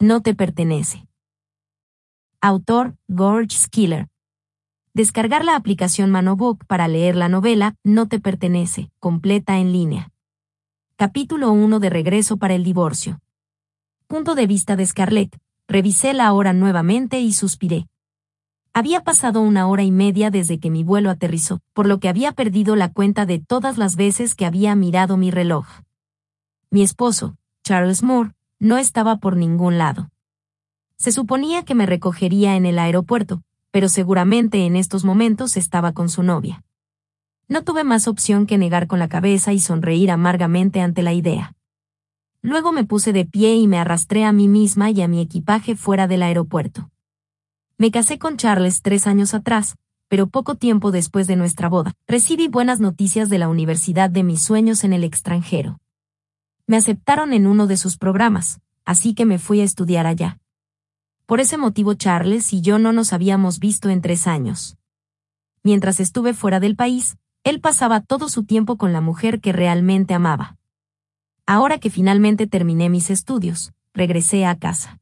no te pertenece. Autor, George Skiller. Descargar la aplicación Manobook para leer la novela No te pertenece, completa en línea. Capítulo 1 de Regreso para el divorcio. Punto de vista de Scarlett. Revisé la hora nuevamente y suspiré. Había pasado una hora y media desde que mi vuelo aterrizó, por lo que había perdido la cuenta de todas las veces que había mirado mi reloj. Mi esposo, Charles Moore, no estaba por ningún lado. Se suponía que me recogería en el aeropuerto, pero seguramente en estos momentos estaba con su novia. No tuve más opción que negar con la cabeza y sonreír amargamente ante la idea. Luego me puse de pie y me arrastré a mí misma y a mi equipaje fuera del aeropuerto. Me casé con Charles tres años atrás, pero poco tiempo después de nuestra boda, recibí buenas noticias de la universidad de mis sueños en el extranjero. Me aceptaron en uno de sus programas, así que me fui a estudiar allá. Por ese motivo Charles y yo no nos habíamos visto en tres años. Mientras estuve fuera del país, él pasaba todo su tiempo con la mujer que realmente amaba. Ahora que finalmente terminé mis estudios, regresé a casa.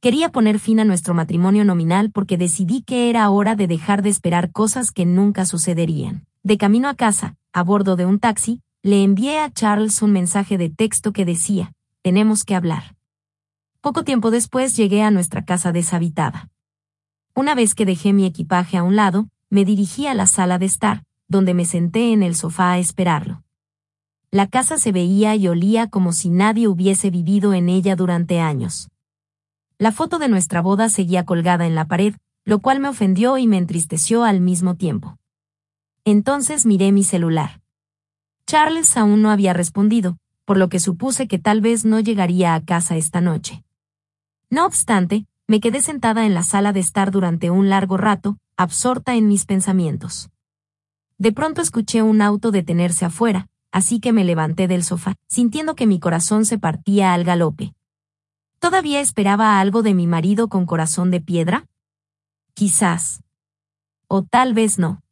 Quería poner fin a nuestro matrimonio nominal porque decidí que era hora de dejar de esperar cosas que nunca sucederían. De camino a casa, a bordo de un taxi, le envié a Charles un mensaje de texto que decía, tenemos que hablar. Poco tiempo después llegué a nuestra casa deshabitada. Una vez que dejé mi equipaje a un lado, me dirigí a la sala de estar, donde me senté en el sofá a esperarlo. La casa se veía y olía como si nadie hubiese vivido en ella durante años. La foto de nuestra boda seguía colgada en la pared, lo cual me ofendió y me entristeció al mismo tiempo. Entonces miré mi celular. Charles aún no había respondido, por lo que supuse que tal vez no llegaría a casa esta noche. No obstante, me quedé sentada en la sala de estar durante un largo rato, absorta en mis pensamientos. De pronto escuché un auto detenerse afuera, así que me levanté del sofá, sintiendo que mi corazón se partía al galope. ¿Todavía esperaba algo de mi marido con corazón de piedra? Quizás. O tal vez no.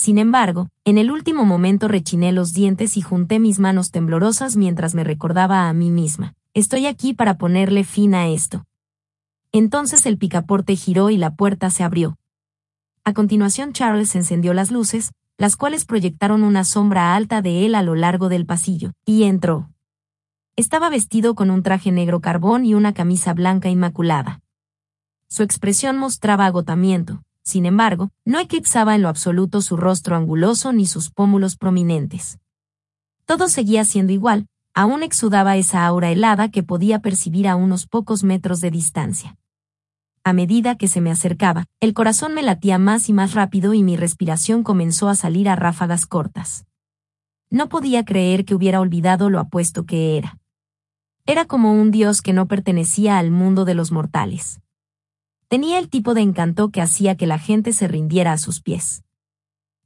Sin embargo, en el último momento rechiné los dientes y junté mis manos temblorosas mientras me recordaba a mí misma. Estoy aquí para ponerle fin a esto. Entonces el picaporte giró y la puerta se abrió. A continuación Charles encendió las luces, las cuales proyectaron una sombra alta de él a lo largo del pasillo, y entró. Estaba vestido con un traje negro carbón y una camisa blanca inmaculada. Su expresión mostraba agotamiento, sin embargo, no eclipsaba en lo absoluto su rostro anguloso ni sus pómulos prominentes. Todo seguía siendo igual, aún exudaba esa aura helada que podía percibir a unos pocos metros de distancia. A medida que se me acercaba, el corazón me latía más y más rápido y mi respiración comenzó a salir a ráfagas cortas. No podía creer que hubiera olvidado lo apuesto que era. Era como un dios que no pertenecía al mundo de los mortales. Tenía el tipo de encanto que hacía que la gente se rindiera a sus pies.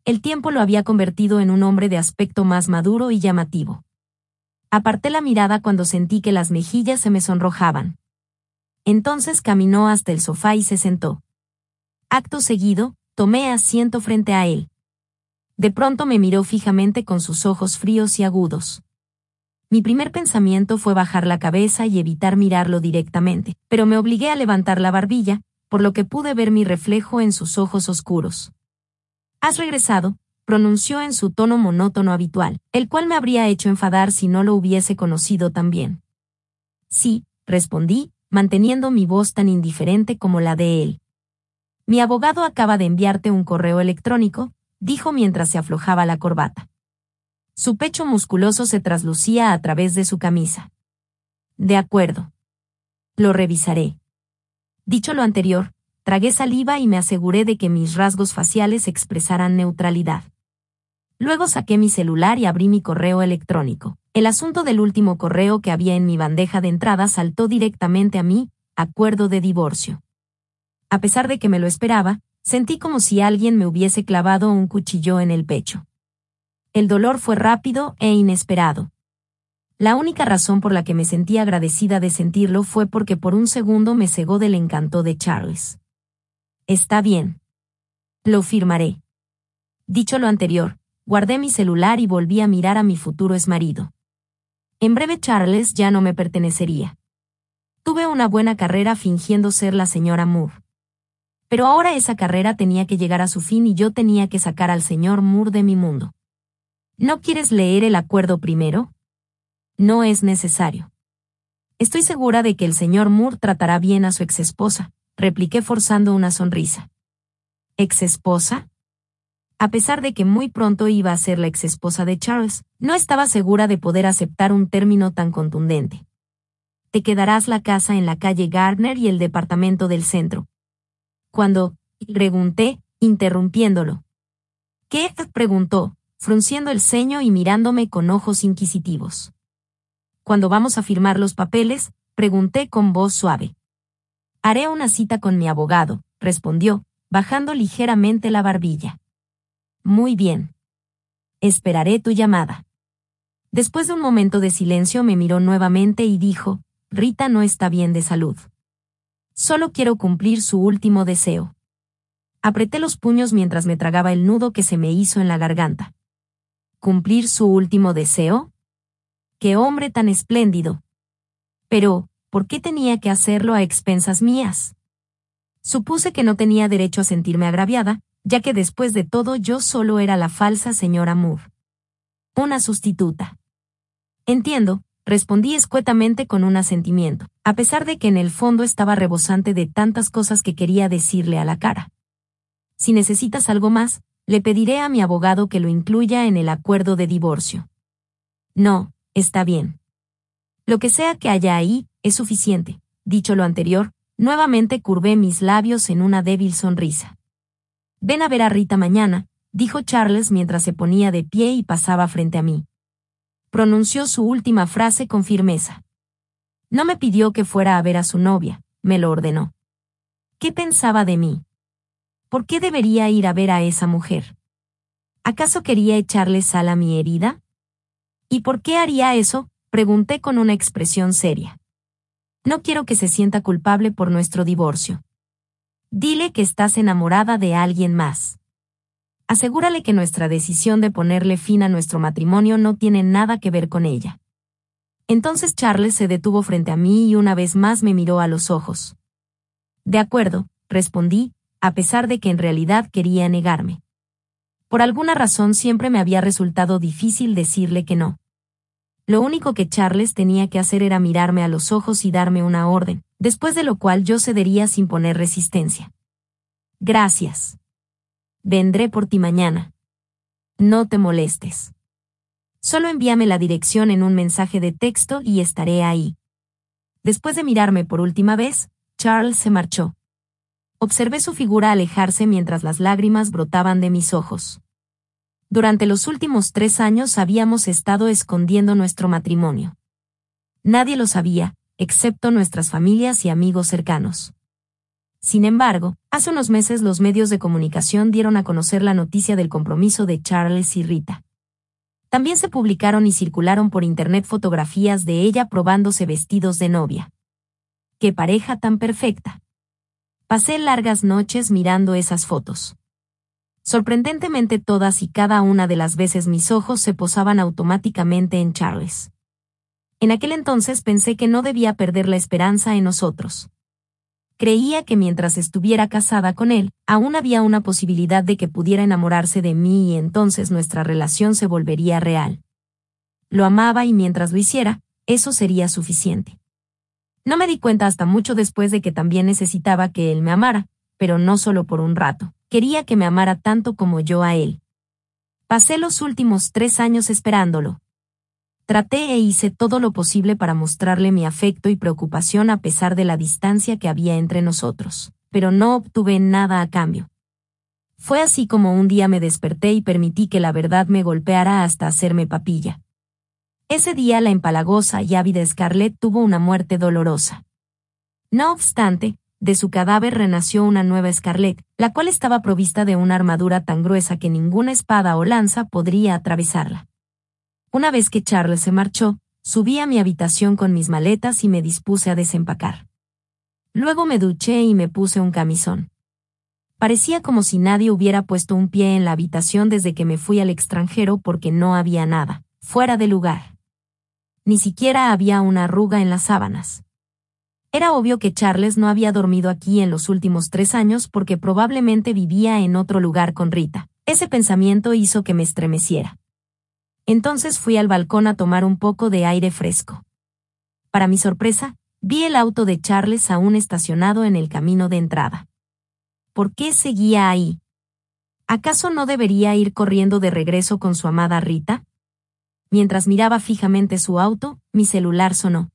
El tiempo lo había convertido en un hombre de aspecto más maduro y llamativo. Aparté la mirada cuando sentí que las mejillas se me sonrojaban. Entonces caminó hasta el sofá y se sentó. Acto seguido, tomé asiento frente a él. De pronto me miró fijamente con sus ojos fríos y agudos. Mi primer pensamiento fue bajar la cabeza y evitar mirarlo directamente, pero me obligué a levantar la barbilla, por lo que pude ver mi reflejo en sus ojos oscuros. ¿Has regresado? pronunció en su tono monótono habitual, el cual me habría hecho enfadar si no lo hubiese conocido tan bien. Sí, respondí, manteniendo mi voz tan indiferente como la de él. Mi abogado acaba de enviarte un correo electrónico, dijo mientras se aflojaba la corbata. Su pecho musculoso se traslucía a través de su camisa. De acuerdo. Lo revisaré. Dicho lo anterior, tragué saliva y me aseguré de que mis rasgos faciales expresaran neutralidad. Luego saqué mi celular y abrí mi correo electrónico. El asunto del último correo que había en mi bandeja de entrada saltó directamente a mí, acuerdo de divorcio. A pesar de que me lo esperaba, sentí como si alguien me hubiese clavado un cuchillo en el pecho. El dolor fue rápido e inesperado. La única razón por la que me sentí agradecida de sentirlo fue porque por un segundo me cegó del encanto de Charles. Está bien. Lo firmaré. Dicho lo anterior, guardé mi celular y volví a mirar a mi futuro exmarido. En breve Charles ya no me pertenecería. Tuve una buena carrera fingiendo ser la señora Moore. Pero ahora esa carrera tenía que llegar a su fin y yo tenía que sacar al señor Moore de mi mundo. ¿No quieres leer el acuerdo primero? No es necesario. Estoy segura de que el señor Moore tratará bien a su exesposa, repliqué forzando una sonrisa. ¿Exesposa? A pesar de que muy pronto iba a ser la exesposa de Charles, no estaba segura de poder aceptar un término tan contundente. Te quedarás la casa en la calle Gardner y el departamento del centro, cuando, pregunté, interrumpiéndolo. ¿Qué? preguntó, frunciendo el ceño y mirándome con ojos inquisitivos. Cuando vamos a firmar los papeles, pregunté con voz suave. Haré una cita con mi abogado, respondió, bajando ligeramente la barbilla. Muy bien. Esperaré tu llamada. Después de un momento de silencio me miró nuevamente y dijo, Rita no está bien de salud. Solo quiero cumplir su último deseo. Apreté los puños mientras me tragaba el nudo que se me hizo en la garganta. ¿Cumplir su último deseo? ¡Qué hombre tan espléndido! Pero, ¿por qué tenía que hacerlo a expensas mías? Supuse que no tenía derecho a sentirme agraviada, ya que después de todo yo solo era la falsa señora Moore. Una sustituta. Entiendo, respondí escuetamente con un asentimiento, a pesar de que en el fondo estaba rebosante de tantas cosas que quería decirle a la cara. Si necesitas algo más, le pediré a mi abogado que lo incluya en el acuerdo de divorcio. No, está bien. Lo que sea que haya ahí, es suficiente. Dicho lo anterior, nuevamente curvé mis labios en una débil sonrisa. Ven a ver a Rita mañana, dijo Charles mientras se ponía de pie y pasaba frente a mí pronunció su última frase con firmeza. No me pidió que fuera a ver a su novia, me lo ordenó. ¿Qué pensaba de mí? ¿Por qué debería ir a ver a esa mujer? ¿Acaso quería echarle sal a mi herida? ¿Y por qué haría eso? pregunté con una expresión seria. No quiero que se sienta culpable por nuestro divorcio. Dile que estás enamorada de alguien más. Asegúrale que nuestra decisión de ponerle fin a nuestro matrimonio no tiene nada que ver con ella. Entonces Charles se detuvo frente a mí y una vez más me miró a los ojos. De acuerdo, respondí, a pesar de que en realidad quería negarme. Por alguna razón siempre me había resultado difícil decirle que no. Lo único que Charles tenía que hacer era mirarme a los ojos y darme una orden, después de lo cual yo cedería sin poner resistencia. Gracias. Vendré por ti mañana. No te molestes. Solo envíame la dirección en un mensaje de texto y estaré ahí. Después de mirarme por última vez, Charles se marchó. Observé su figura alejarse mientras las lágrimas brotaban de mis ojos. Durante los últimos tres años habíamos estado escondiendo nuestro matrimonio. Nadie lo sabía, excepto nuestras familias y amigos cercanos. Sin embargo, hace unos meses los medios de comunicación dieron a conocer la noticia del compromiso de Charles y Rita. También se publicaron y circularon por internet fotografías de ella probándose vestidos de novia. ¡Qué pareja tan perfecta! Pasé largas noches mirando esas fotos. Sorprendentemente todas y cada una de las veces mis ojos se posaban automáticamente en Charles. En aquel entonces pensé que no debía perder la esperanza en nosotros. Creía que mientras estuviera casada con él, aún había una posibilidad de que pudiera enamorarse de mí y entonces nuestra relación se volvería real. Lo amaba y mientras lo hiciera, eso sería suficiente. No me di cuenta hasta mucho después de que también necesitaba que él me amara, pero no solo por un rato, quería que me amara tanto como yo a él. Pasé los últimos tres años esperándolo, Traté e hice todo lo posible para mostrarle mi afecto y preocupación a pesar de la distancia que había entre nosotros, pero no obtuve nada a cambio. Fue así como un día me desperté y permití que la verdad me golpeara hasta hacerme papilla. Ese día la empalagosa y ávida Scarlett tuvo una muerte dolorosa. No obstante, de su cadáver renació una nueva Scarlett, la cual estaba provista de una armadura tan gruesa que ninguna espada o lanza podría atravesarla. Una vez que Charles se marchó, subí a mi habitación con mis maletas y me dispuse a desempacar. Luego me duché y me puse un camisón. Parecía como si nadie hubiera puesto un pie en la habitación desde que me fui al extranjero porque no había nada, fuera de lugar. Ni siquiera había una arruga en las sábanas. Era obvio que Charles no había dormido aquí en los últimos tres años porque probablemente vivía en otro lugar con Rita. Ese pensamiento hizo que me estremeciera. Entonces fui al balcón a tomar un poco de aire fresco. Para mi sorpresa, vi el auto de Charles aún estacionado en el camino de entrada. ¿Por qué seguía ahí? ¿Acaso no debería ir corriendo de regreso con su amada Rita? Mientras miraba fijamente su auto, mi celular sonó.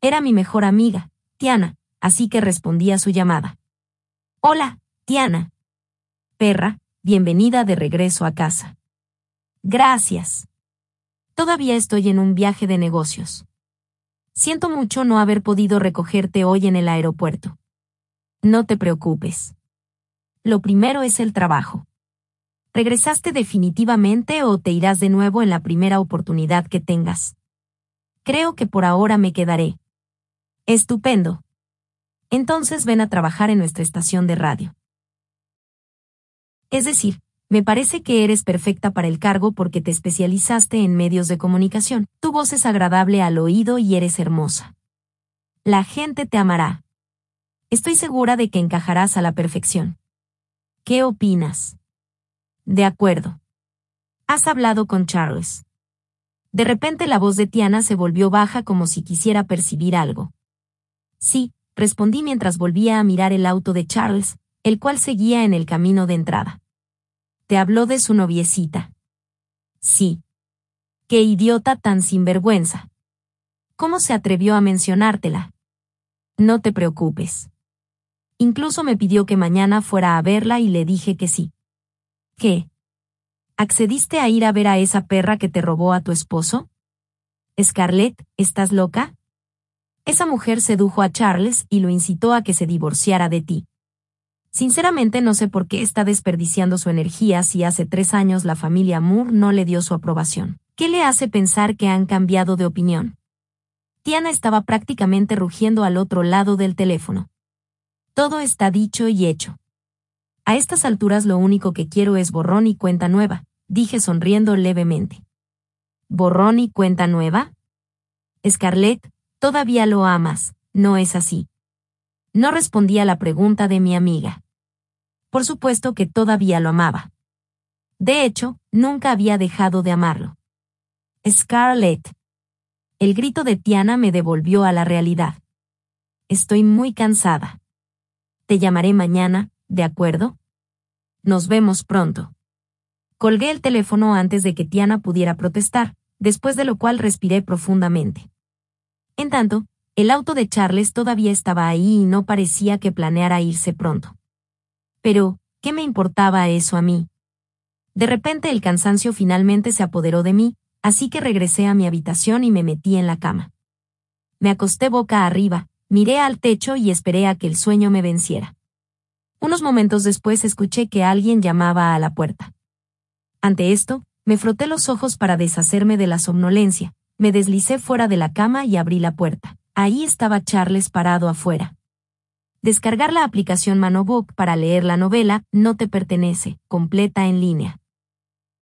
Era mi mejor amiga, Tiana, así que respondí a su llamada. Hola, Tiana. Perra, bienvenida de regreso a casa. Gracias. Todavía estoy en un viaje de negocios. Siento mucho no haber podido recogerte hoy en el aeropuerto. No te preocupes. Lo primero es el trabajo. ¿Regresaste definitivamente o te irás de nuevo en la primera oportunidad que tengas? Creo que por ahora me quedaré. Estupendo. Entonces ven a trabajar en nuestra estación de radio. Es decir, me parece que eres perfecta para el cargo porque te especializaste en medios de comunicación. Tu voz es agradable al oído y eres hermosa. La gente te amará. Estoy segura de que encajarás a la perfección. ¿Qué opinas? De acuerdo. Has hablado con Charles. De repente la voz de Tiana se volvió baja como si quisiera percibir algo. Sí, respondí mientras volvía a mirar el auto de Charles, el cual seguía en el camino de entrada. ¿Te habló de su noviecita? Sí. Qué idiota tan sinvergüenza. ¿Cómo se atrevió a mencionártela? No te preocupes. Incluso me pidió que mañana fuera a verla y le dije que sí. ¿Qué? ¿Accediste a ir a ver a esa perra que te robó a tu esposo? Scarlett, ¿estás loca? Esa mujer sedujo a Charles y lo incitó a que se divorciara de ti. Sinceramente no sé por qué está desperdiciando su energía si hace tres años la familia Moore no le dio su aprobación. ¿Qué le hace pensar que han cambiado de opinión? Tiana estaba prácticamente rugiendo al otro lado del teléfono. Todo está dicho y hecho. A estas alturas lo único que quiero es borrón y cuenta nueva, dije sonriendo levemente. ¿Borrón y cuenta nueva? Scarlett, Todavía lo amas, ¿no es así? No respondí a la pregunta de mi amiga. Por supuesto que todavía lo amaba. De hecho, nunca había dejado de amarlo. Scarlett. El grito de Tiana me devolvió a la realidad. Estoy muy cansada. Te llamaré mañana, ¿de acuerdo? Nos vemos pronto. Colgué el teléfono antes de que Tiana pudiera protestar, después de lo cual respiré profundamente. En tanto, el auto de Charles todavía estaba ahí y no parecía que planeara irse pronto. Pero, ¿qué me importaba eso a mí? De repente el cansancio finalmente se apoderó de mí, así que regresé a mi habitación y me metí en la cama. Me acosté boca arriba, miré al techo y esperé a que el sueño me venciera. Unos momentos después escuché que alguien llamaba a la puerta. Ante esto, me froté los ojos para deshacerme de la somnolencia, me deslicé fuera de la cama y abrí la puerta. Ahí estaba Charles parado afuera. Descargar la aplicación Manobook para leer la novela no te pertenece, completa en línea.